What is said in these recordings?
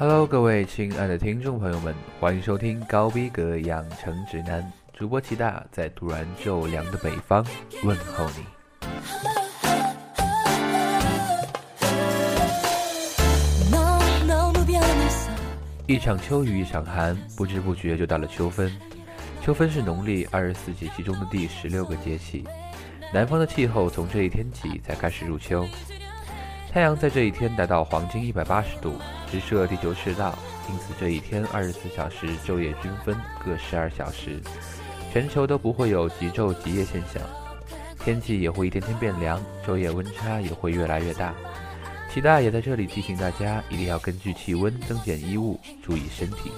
Hello，各位亲爱的听众朋友们，欢迎收听高逼格养成指南。主播齐大在突然骤凉的北方问候你。一场秋雨一场寒，不知不觉就到了秋分。秋分是农历二十四节气中的第十六个节气。南方的气候从这一天起才开始入秋。太阳在这一天达到黄金一百八十度，直射地球赤道，因此这一天二十四小时昼夜均分各十二小时，全球都不会有极昼极夜现象，天气也会一天天变凉，昼夜温差也会越来越大。齐大也在这里提醒大家，一定要根据气温增减衣物，注意身体。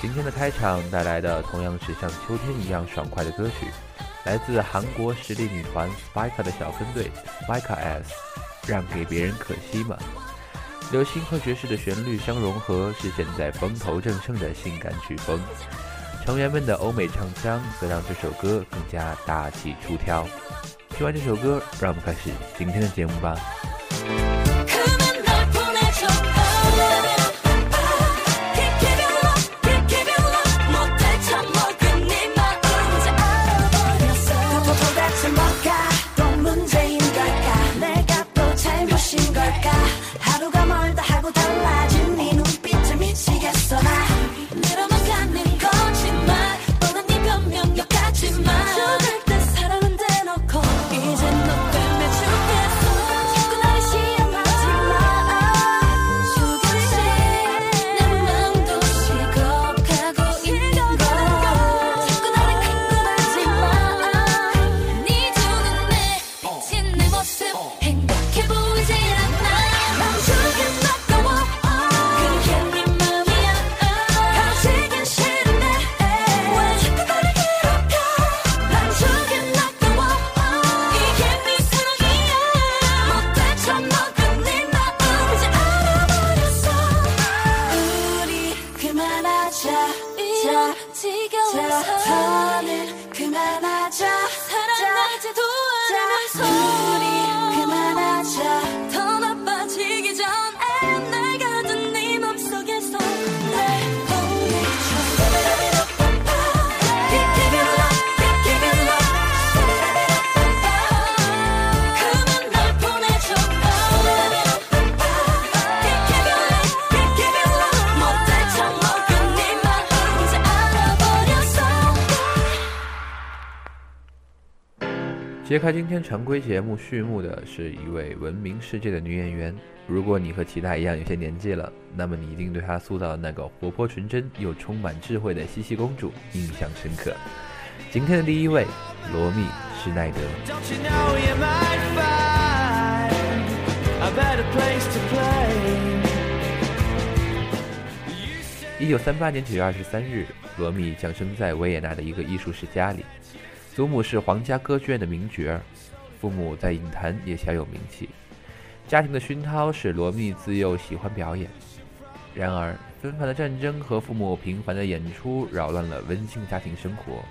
今天的开场带来的同样是像秋天一样爽快的歌曲，来自韩国实力女团 Spika 的小分队 Spika S。让给别人可惜吗？流行和爵士的旋律相融合，是现在风头正盛的性感曲风。成员们的欧美唱腔则让这首歌更加大气出挑。听完这首歌，让我们开始今天的节目吧。揭开今天常规节目序幕的是一位闻名世界的女演员。如果你和其他一样有些年纪了，那么你一定对她塑造的那个活泼纯真又充满智慧的茜茜公主印象深刻。今天的第一位，罗密施耐德。一九三八年九月二十三日，罗密降生在维也纳的一个艺术世家里。祖母是皇家歌剧院的名角儿，父母在影坛也小有名气。家庭的熏陶使罗密自幼喜欢表演。然而，纷繁的战争和父母频繁的演出扰乱了温馨的家庭生活。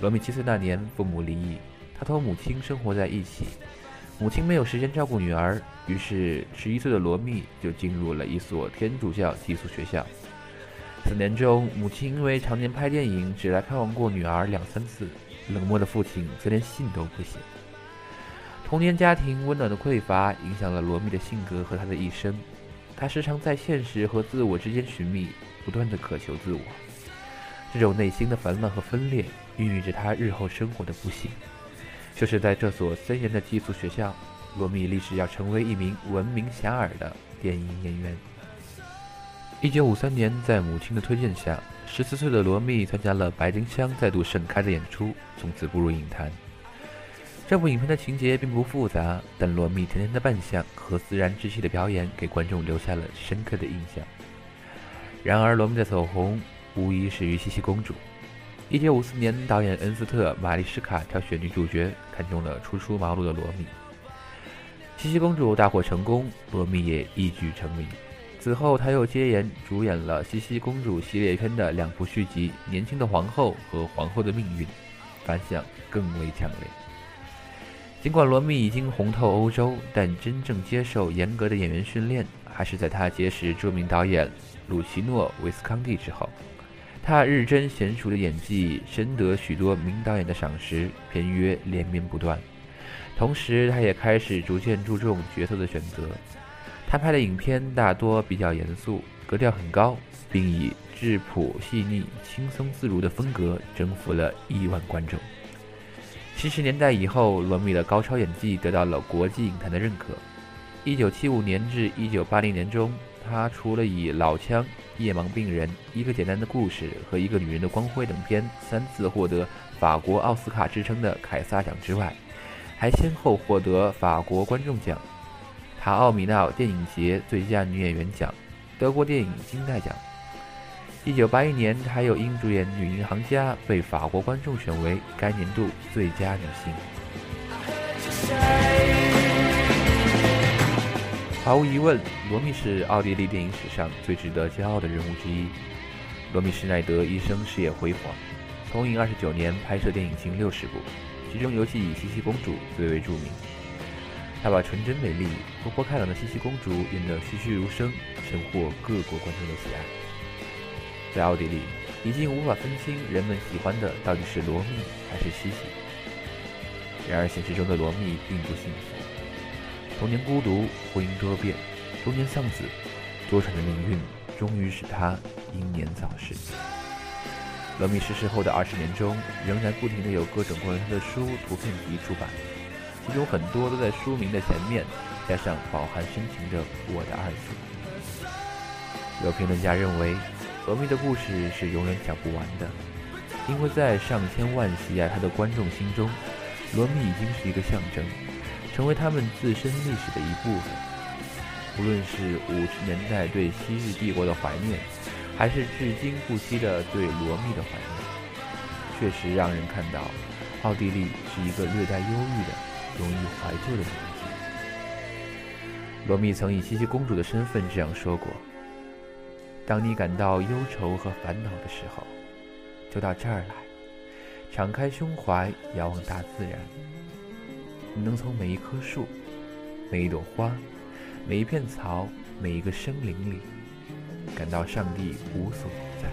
罗密七岁那年，父母离异，他同母亲生活在一起。母亲没有时间照顾女儿，于是十一岁的罗密就进入了一所天主教寄宿学校。四年中，母亲因为常年拍电影，只来看望过女儿两三次。冷漠的父亲则连信都不写。童年家庭温暖的匮乏影响了罗密的性格和他的一生。他时常在现实和自我之间寻觅，不断的渴求自我。这种内心的烦乱和分裂，孕育着他日后生活的不幸。就是在这所森严的寄宿学校，罗密立志要成为一名闻名遐迩的电影演员。一九五三年，在母亲的推荐下。十四岁的罗密参加了白丁香再度盛开的演出，从此步入影坛。这部影片的情节并不复杂，但罗密甜甜的扮相和自然之气的表演给观众留下了深刻的印象。然而，罗密的走红无疑始于茜茜公主。一九五四年，导演恩斯特·玛丽史卡挑选女主角，看中了初出茅庐的罗密。茜茜公主大获成功，罗密也一举成名。此后，他又接演主演了《茜茜公主》系列片的两部续集《年轻的皇后》和《皇后的命运》，反响更为强烈。尽管罗密已经红透欧洲，但真正接受严格的演员训练还是在她结识著名导演鲁奇诺·维斯康蒂之后。她日臻娴熟的演技深得许多名导演的赏识，片约连绵不断。同时，她也开始逐渐注重角色的选择。他拍的影片大多比较严肃，格调很高，并以质朴、细腻、轻松自如的风格征服了亿万观众。七十年代以后，罗密的高超演技得到了国际影坛的认可。一九七五年至一九八零年中，他除了以《老枪》《夜盲病人》《一个简单的故事》和《一个女人的光辉》等片三次获得法国奥斯卡之称的凯撒奖之外，还先后获得法国观众奖、塔奥米纳电影节最佳女演员奖、德国电影金带奖。一九八一年，她又因主演《女银行家》被法国观众选为该年度最佳女星。毫无疑问，罗密是奥地利电影史上最值得骄傲的人物之一。罗密施耐德一生事业辉煌，从影二十九年拍摄电影近六十部，其中尤其以《茜茜公主》最为著名。他把纯真美丽、活泼开朗的茜茜公主演得栩栩如生，深获各国观众的喜爱。在奥地利，已经无法分清人们喜欢的到底是罗密还是茜茜。然而，现实中的罗密并不幸福。童年孤独，婚姻多变，多年丧子，多舛的命运终于使他英年早逝。罗密逝世后的二十年中，仍然不停地有各种关于他的书、图片集出版，其中很多都在书名的前面加上饱含深情的“我的二字”。有评论家认为，罗密的故事是永远讲不完的，因为在上千万喜爱他的观众心中，罗密已经是一个象征。成为他们自身历史的一部分。无论是五十年代对昔日帝国的怀念，还是至今不息的对罗密的怀念，确实让人看到，奥地利是一个略带忧郁的、容易怀旧的名字。罗密曾以茜茜公主的身份这样说过：“当你感到忧愁和烦恼的时候，就到这儿来，敞开胸怀，遥望大自然。”你能从每一棵树、每一朵花、每一片草、每一个生灵里，感到上帝无所不在，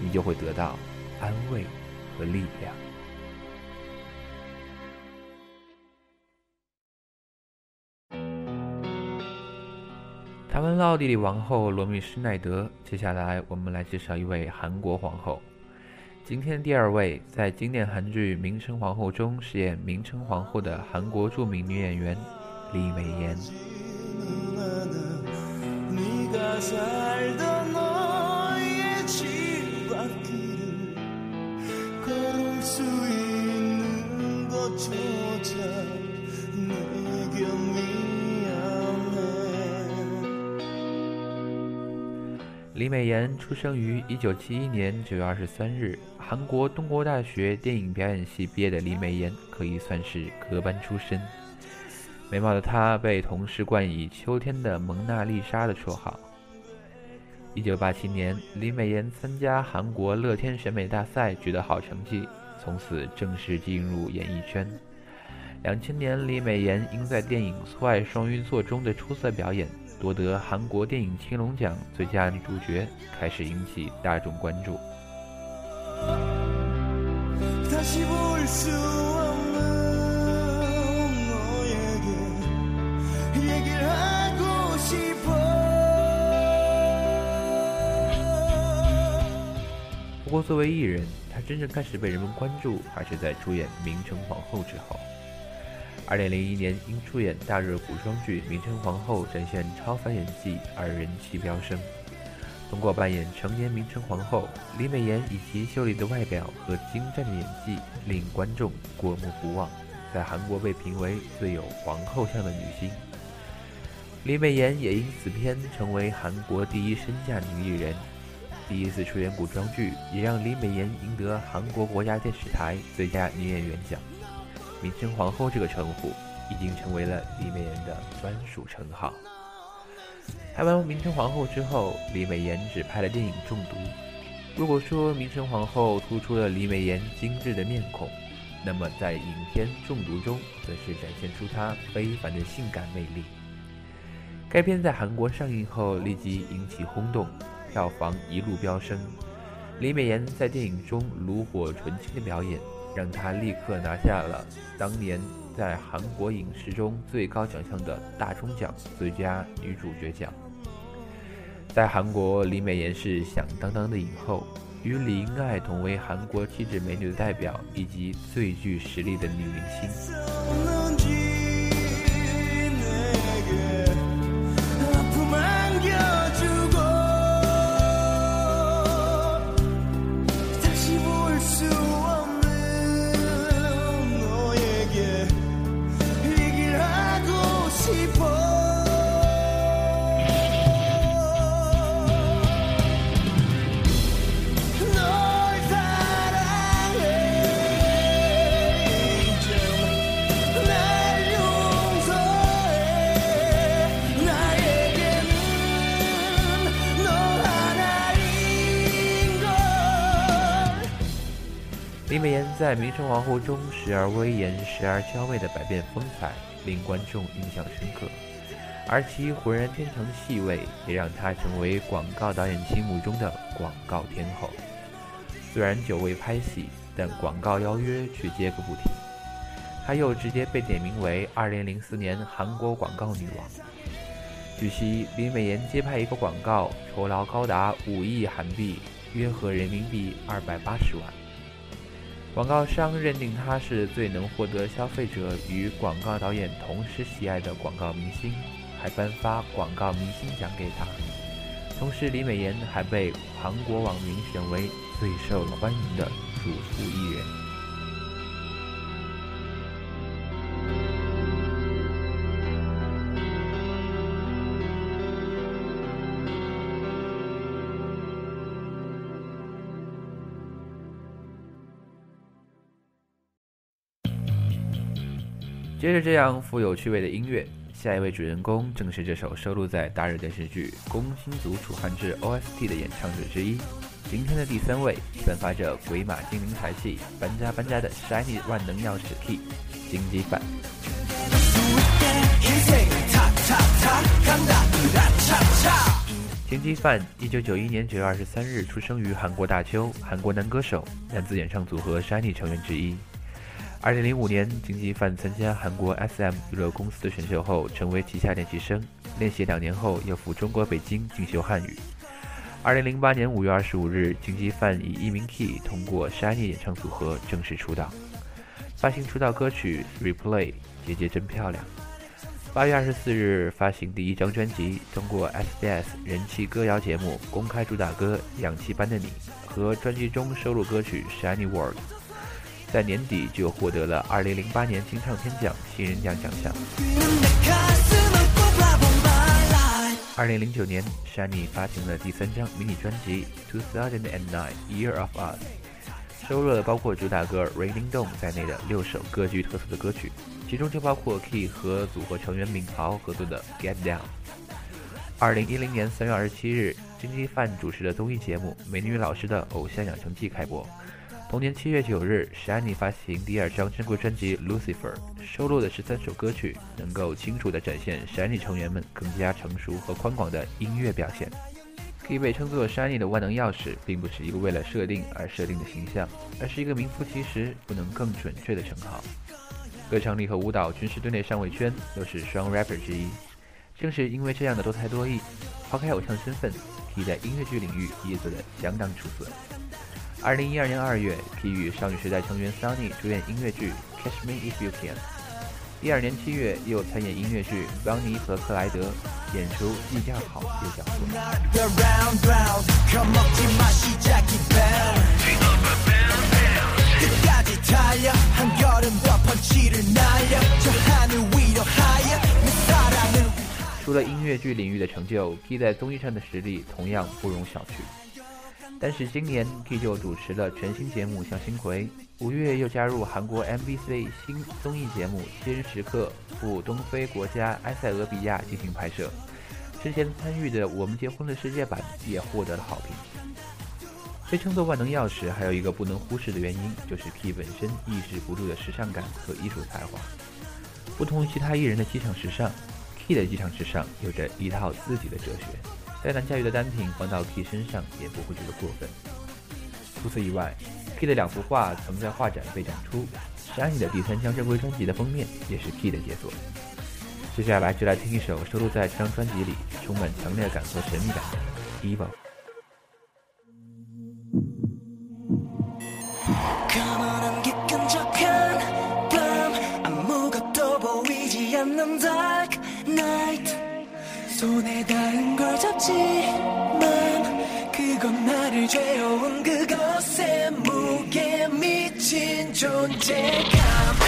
你就会得到安慰和力量。台湾奥地利王后罗密施奈德，接下来我们来介绍一位韩国皇后。今天第二位，在经典韩剧《明成皇后》中饰演明成皇后的韩国著名女演员李美妍。李美妍出生于一九七一年九月二十三日，韩国东国大学电影表演系毕业的李美妍可以算是科班出身。美貌的她被同事冠以“秋天的蒙娜丽莎”的绰号。一九八七年，李美妍参加韩国乐天选美大赛，取得好成绩，从此正式进入演艺圈。两千年，李美妍因在电影《错爱双鱼座》中的出色表演。夺得韩国电影青龙奖最佳女主角，开始引起大众关注。不过，作为艺人，她真正开始被人们关注，还是在出演《明成皇后》之后。二零零一年，因出演大热古装剧《明成皇后》展现超凡演技而人气飙升。通过扮演成年明成皇后，李美妍以其秀丽的外表和精湛的演技令观众过目不忘，在韩国被评为最有皇后相的女星。李美妍也因此片成为韩国第一身价女艺人。第一次出演古装剧，也让李美妍赢得韩国国家电视台最佳女演员奖。明成皇后这个称呼已经成为了李美妍的专属称号。拍完《明成皇后》之后，李美妍只拍了电影《中毒》。如果说《明成皇后》突出了李美妍精致的面孔，那么在影片《中毒》中，则是展现出她非凡的性感魅力。该片在韩国上映后立即引起轰动，票房一路飙升。李美妍在电影中炉火纯青的表演，让她立刻拿下了当年在韩国影视中最高奖项的大钟奖最佳女主角奖。在韩国，李美妍是响当当的影后，与李英爱同为韩国气质美女的代表，以及最具实力的女明星。在《明成皇后》中时而威严、时而娇媚的百变风采，令观众印象深刻。而其浑然天成的戏味，也让她成为广告导演心目中的广告天后。虽然久未拍戏，但广告邀约却接个不停。她又直接被点名为2004年韩国广告女王。据悉，李美妍接拍一个广告，酬劳高达五亿韩币，约合人民币二百八十万。广告商认定她是最能获得消费者与广告导演同时喜爱的广告明星，还颁发广告明星奖给她。同时，李美妍还被韩国网民选为最受欢迎的主妇艺人。接着这样富有趣味的音乐，下一位主人公正是这首收录在大热电视剧《宫心族楚汉志》OST 的演唱者之一。今天的第三位，散发着鬼马精灵才气、搬家搬家的 Shiny 万能钥匙 Key 金鸡饭。金鸡饭，一九九一年九月二十三日出生于韩国大邱，韩国男歌手、男子演唱组合 Shiny 成员之一。二零零五年，金基范参加韩国 SM 娱乐公司的选秀后，成为旗下练习生。练习两年后，又赴中国北京进修汉语。二零零八年五月二十五日，金基范以艺名 Key 通过 Shiny 演唱组合正式出道，发行出道歌曲《Replay》，姐姐真漂亮。八月二十四日，发行第一张专辑，通过 SBS 人气歌谣节目公开主打歌《氧气般的你》和专辑中收录歌曲《Shiny World》。在年底就获得了2008年金唱片奖新人奖奖项。2009年，Shiny 发行了第三张迷你专辑《2009 Year of Us》，收录了包括主打歌《Raining Dome》在内的六首各具特色的歌曲，其中就包括 Key 和组合成员敏豪合作的《Get Down》。2010年3月27日，金鸡饭主持的综艺节目《美女老师的偶像养成记》开播。同年七月九日，Shiny 发行第二张珍贵专辑《Lucifer》，收录的十三首歌曲，能够清楚地展现 Shiny 成员们更加成熟和宽广的音乐表现。可以被称作 Shiny 的万能钥匙，并不是一个为了设定而设定的形象，而是一个名副其实、不能更准确的称号。歌唱力和舞蹈均是队内上位圈，都是双 rapper 之一。正是因为这样的多才多艺，抛开偶像身份可以在音乐剧领域也做得相当出色。二零一二年二月，Key 与少女时代成员 Sunny 主演音乐剧《Catch Me If You Can》。第二年七月，又参演音乐剧《邦尼和克莱德》，演出既叫好又叫座。除了音乐剧领域的成就，Key 在综艺上的实力同样不容小觑。但是今年，K 就主持了全新节目《向星葵》，五月又加入韩国 MBC 新综艺节目《七人时刻》，赴东非国家埃塞俄比亚进行拍摄。之前参与的《我们结婚的世界版》也获得了好评。被称作万能钥匙，还有一个不能忽视的原因，就是 K 本身抑制不住的时尚感和艺术才华。不同于其他艺人的机场时尚 Key 的机场时尚有着一套自己的哲学，再难驾驭的单品放到 Key 身上也不会觉得过分。除此以外，Key 的两幅画曾在画展被展出，《Shiny》的第三张正规专辑的封面也是 Key 的杰作。接下来就来听一首收录在这张专辑里充满强烈感和神秘感的《Evil》。가만 손에 닿은 걸 잡지만 그건 나를 죄어온 그것에 무게 미친 존재감. 감,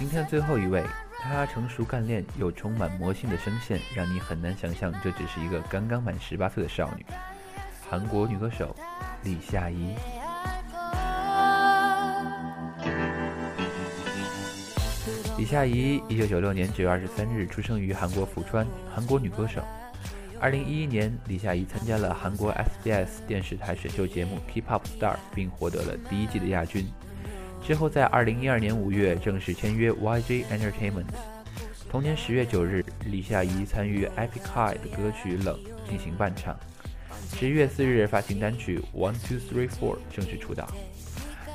今天最后一位，她成熟干练又充满魔性的声线，让你很难想象这只是一个刚刚满十八岁的少女。韩国女歌手李夏怡。李夏怡，一九九六年九月二十三日出生于韩国釜川，韩国女歌手。二零一一年，李夏怡参加了韩国 SBS 电视台选秀节目《K-pop Star》，并获得了第一季的亚军。之后，在二零一二年五月正式签约 YG Entertainment。同年十月九日，李夏怡参与 Epic High 的歌曲《冷》进行伴唱。十一月四日发行单曲《One Two Three Four》正式出道。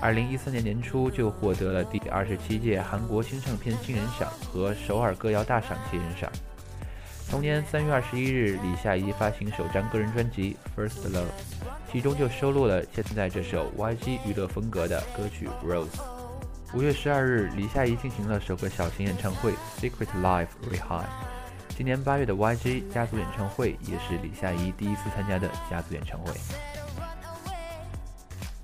二零一三年年初就获得了第二十七届韩国新唱片新人赏和首尔歌谣大赏新人赏。同年三月二十一日，李夏怡发行首张个人专辑《First Love》，其中就收录了现在这首 YG 娱乐风格的歌曲《Rose》。五月十二日，李夏怡进行了首个小型演唱会《Secret Life Rehind》。今年八月的 YG 家族演唱会也是李夏怡第一次参加的家族演唱会。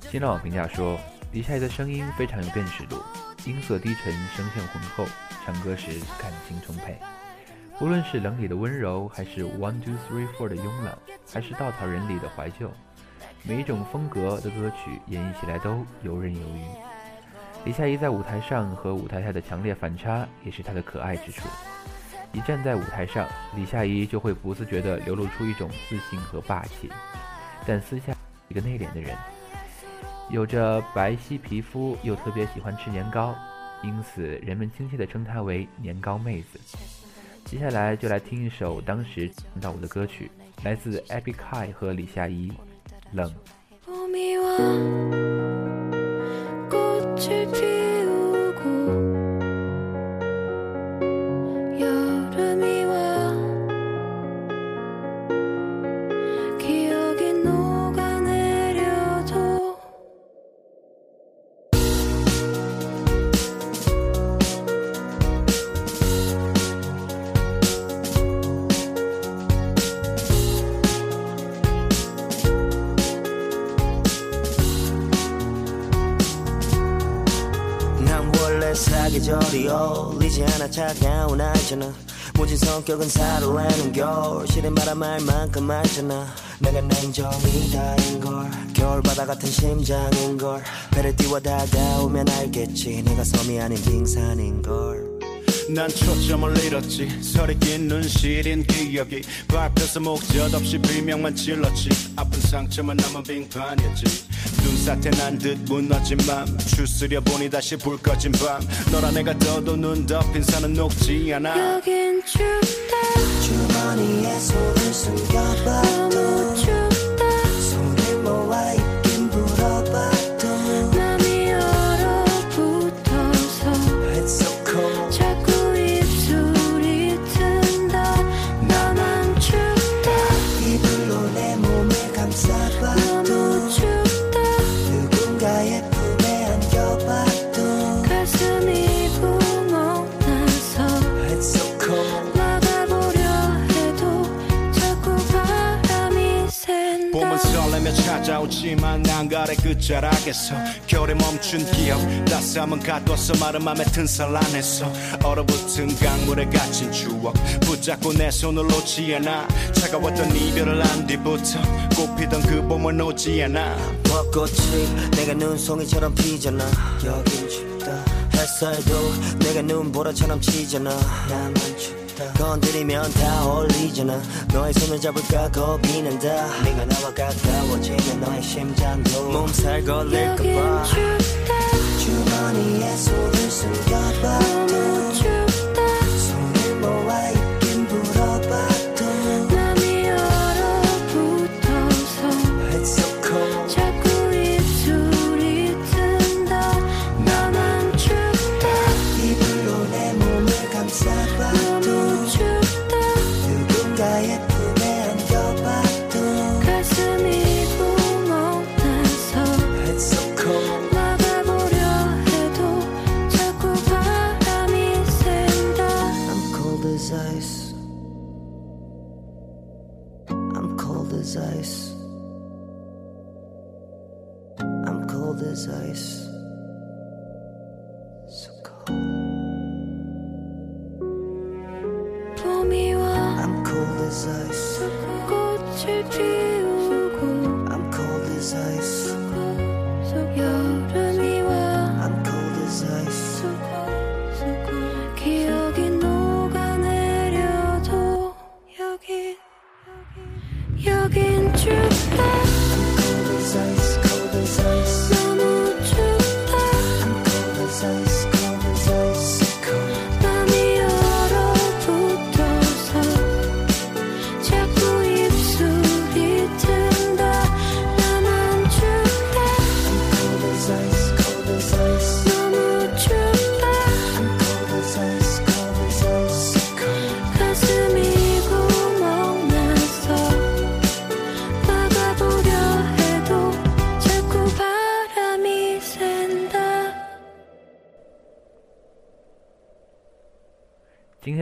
新浪网评价说，李夏怡的声音非常有辨识度，音色低沉，声线浑厚，唱歌时感情充沛。无论是冷里的温柔，还是 One Two Three Four 的慵懒，还是稻草人里的怀旧，每一种风格的歌曲演绎起来都游刃有余。李夏怡在舞台上和舞台下的强烈反差，也是她的可爱之处。一站在舞台上，李夏怡就会不自觉地流露出一种自信和霸气，但私下一个内敛的人，有着白皙皮肤，又特别喜欢吃年糕，因此人们亲切地称她为“年糕妹子”。接下来就来听一首当时听到我的歌曲，来自 Abby Kai 和李夏怡，《冷》。 알잖아 모진 성격은 사로라는 겨울 시린 바람 알 만큼 알잖아 내가 냉정이다인걸. 겨울바다 같은 심장인 걸. 배를 띄워 다가오면 알겠지. 내가 섬이 아닌 빙산인 걸 난 초점을 잃었지. 서리 낀 눈시린 기억이 밟혀서 목젖 없이 비명만 질렀지. 아픈 상처만 남은 빙판이었지. 눈사태 난 듯 무너진 맘 추스려 보니 다시 불 꺼진 밤. 너라 내가 떠도 눈 덮인 산은 녹지 않아. 여긴 춥다. 주머니에 손을 숨겨봐도 설레며 찾아오지만 난 가래 끝자락에서 겨울에 멈춘 기억 따스함은 가둬서 마른 맘에 튼살 안에서 얼어붙은 강물에 갇힌 추억 붙잡고 내 손을 놓지 않아. 차가웠던 이별을 한 뒤부터 꽃피던 그 봄을 놓지 않아. 벚꽃이 내가 눈송이처럼 피잖아. 여긴 춥다. 햇살도 내가 눈보라처럼 치잖아. 나만 춥다 건드리면 다 어울리잖아. 너의 손을 잡을까 겁이 난다. 네가 나와 가까워지면 너의 심장도 몸살 걸릴까봐. 주머니에 손을 숨겨봐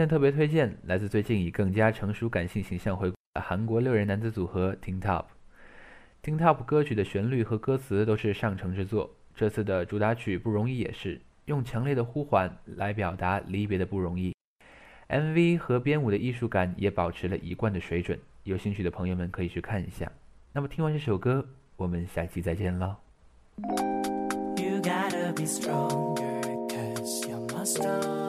特别推荐来自最近以更加成熟感性形象回归的韩国六人男子组合 Teen Top。Teen Top 歌曲的旋律和歌词都是上乘之作，这次的主打曲《不容易》也是用强烈的呼唤来表达离别的不容易。MV 和编舞的艺术感也保持了一贯的水准，有兴趣的朋友们可以去看一下。那么听完这首歌，我们下期再见喽。You gotta be stronger, cause you're my star. My star,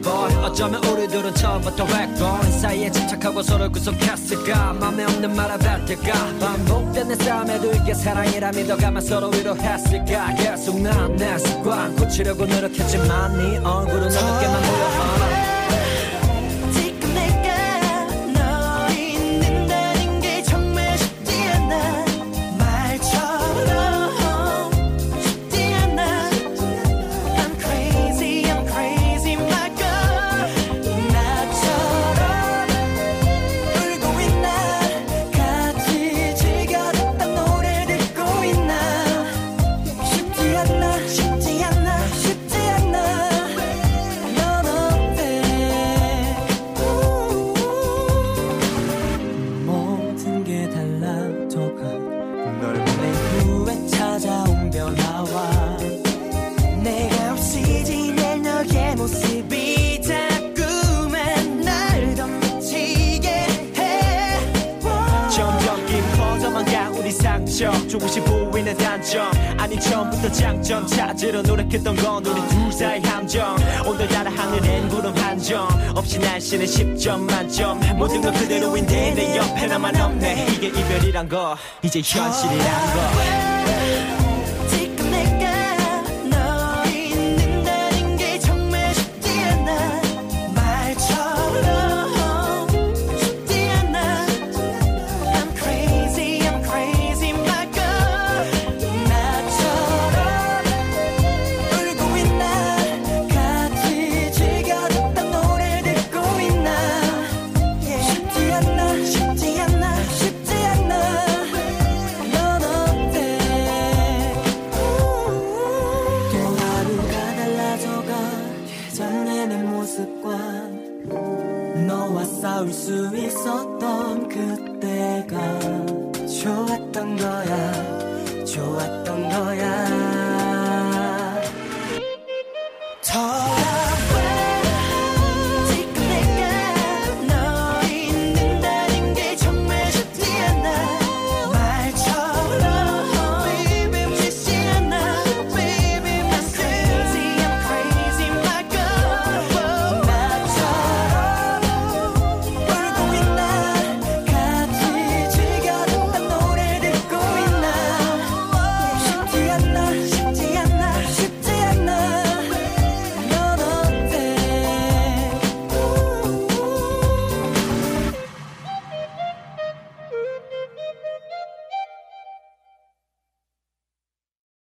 어쩌면 우리들은 처음부터 했고 이 사이에 집착하고 서로 구속했을까? 맘에 없는 말을 뱉을까? 반복되는 싸움에도 이게 사랑이라 믿어가면 서로 위로했을까? 계속 난내 습관 고치려고 노력했지만 네 얼굴은 어둡게만 보여. 우리 상처. 조금씩 보이는 단점. 아니 처음부터 장점. 찾으러 노력했던 건 우리 둘 사이 함정. 오늘따라 하늘엔 구름 한 점. 없이 날씨는 10점 만점. 모든 건 그대로인데 내 옆에 나만 없네. 이게 이별이란 거. 이제 현실이란 거 너와 싸울 수 있었던 그때가 좋았던 거야. 좋았던 거야.